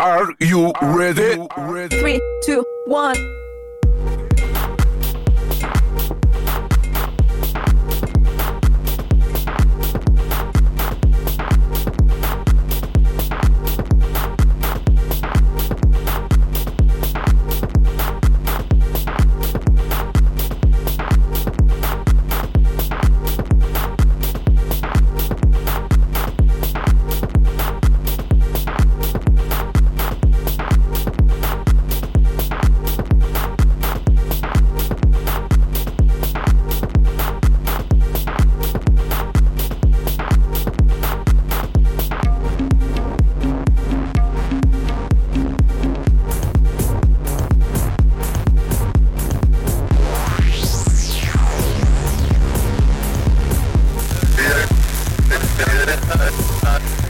Are you ready? Three, two, one. Bye.